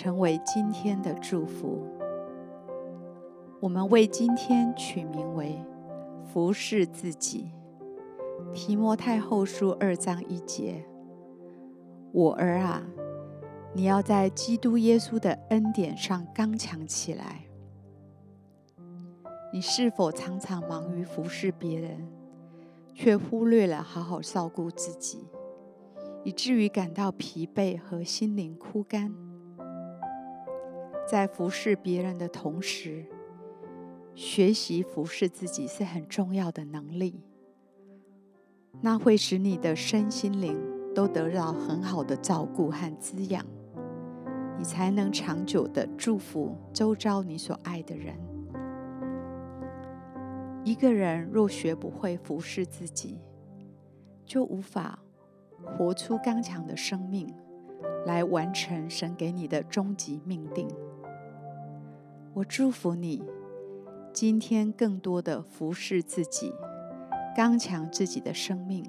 成为今天的祝福。我们为今天取名为“服侍自己”。提摩太后书二章一节：“我儿啊，你要在基督耶稣的恩典上刚强起来。”你是否常常忙于服侍别人，却忽略了好好照顾自己，以至于感到疲惫和心灵枯干？在服侍别人的同时，学习服侍自己是很重要的能力。那会使你的身心灵都得到很好的照顾和滋养，你才能长久的祝福周遭你所爱的人。一个人若学不会服侍自己，就无法活出刚强的生命，来完成神给你的终极命定。我祝福你，今天更多的服侍自己，刚强自己的生命。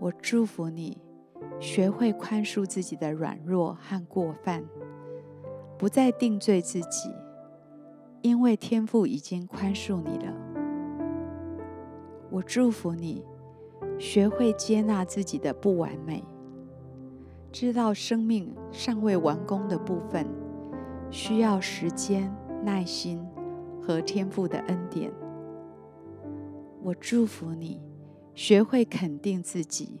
我祝福你，学会宽恕自己的软弱和过犯，不再定罪自己，因为天父已经宽恕你了。我祝福你，学会接纳自己的不完美，知道生命尚未完工的部分。需要时间、耐心和天赋的恩典。我祝福你，学会肯定自己，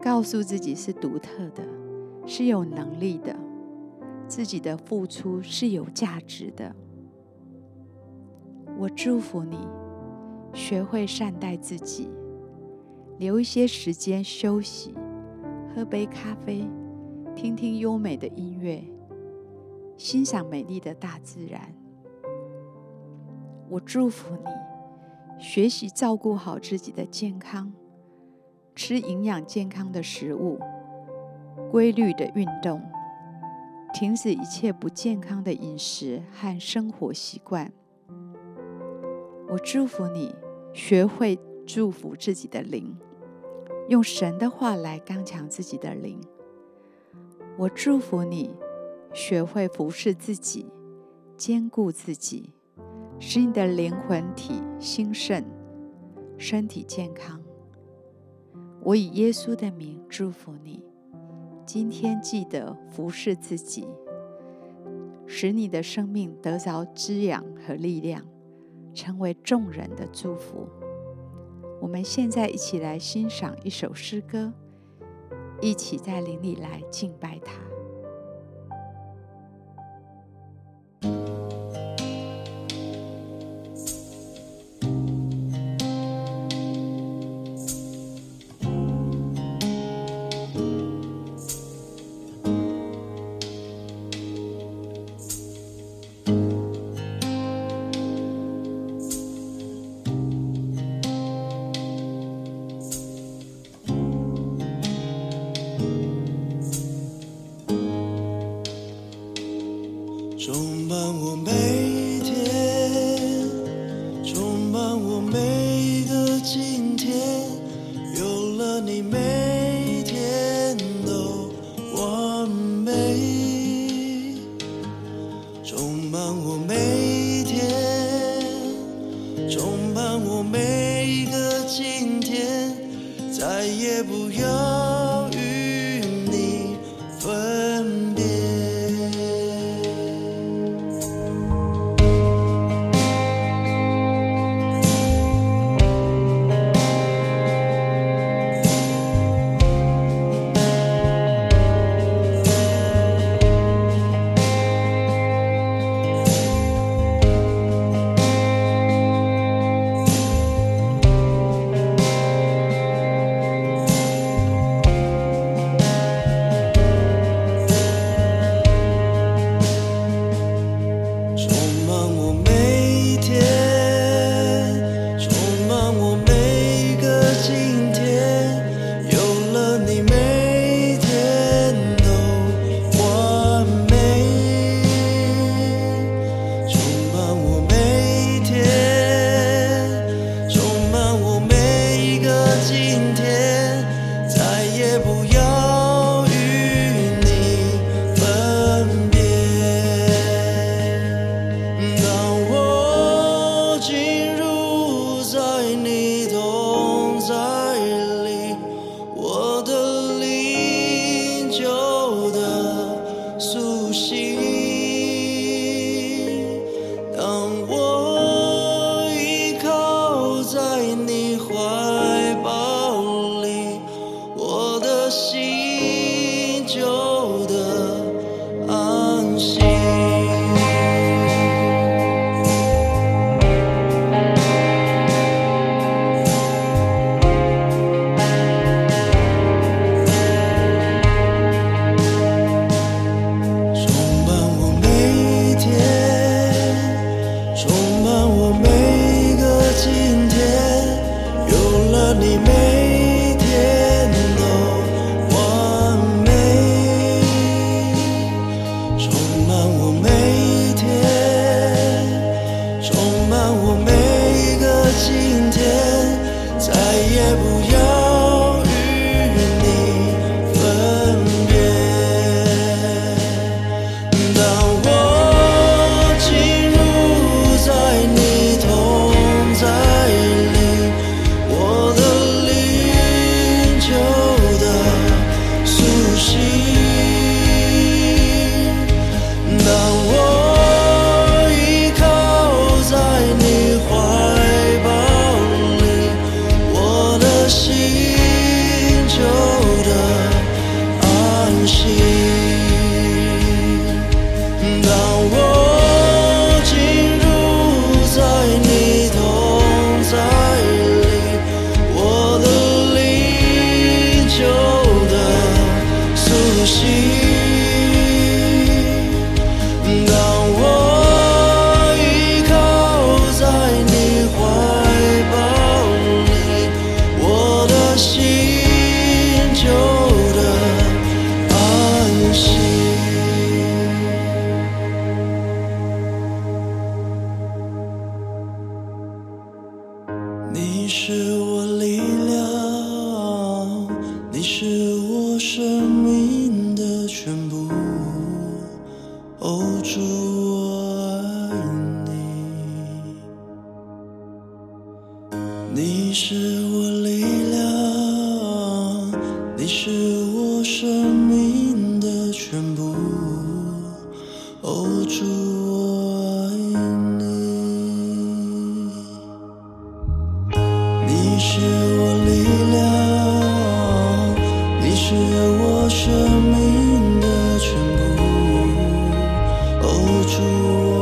告诉自己是独特的，是有能力的，自己的付出是有价值的。我祝福你，学会善待自己，留一些时间休息，喝杯咖啡，听听优美的音乐。欣赏美丽的大自然。我祝福你，学习照顾好自己的健康，吃营养健康的食物，规律的运动，停止一切不健康的饮食和生活习惯。我祝福你，学会祝福自己的灵，用神的话来刚强自己的灵。我祝福你。学会服侍自己，坚固自己，使你的灵魂体兴盛，身体健康。我以耶稣的名祝福你，今天记得服侍自己，使你的生命得着滋养和力量，成为众人的祝福。我们现在一起来欣赏一首诗歌，一起在灵里来敬拜 see 你是我力量，你是我生命的全部，主。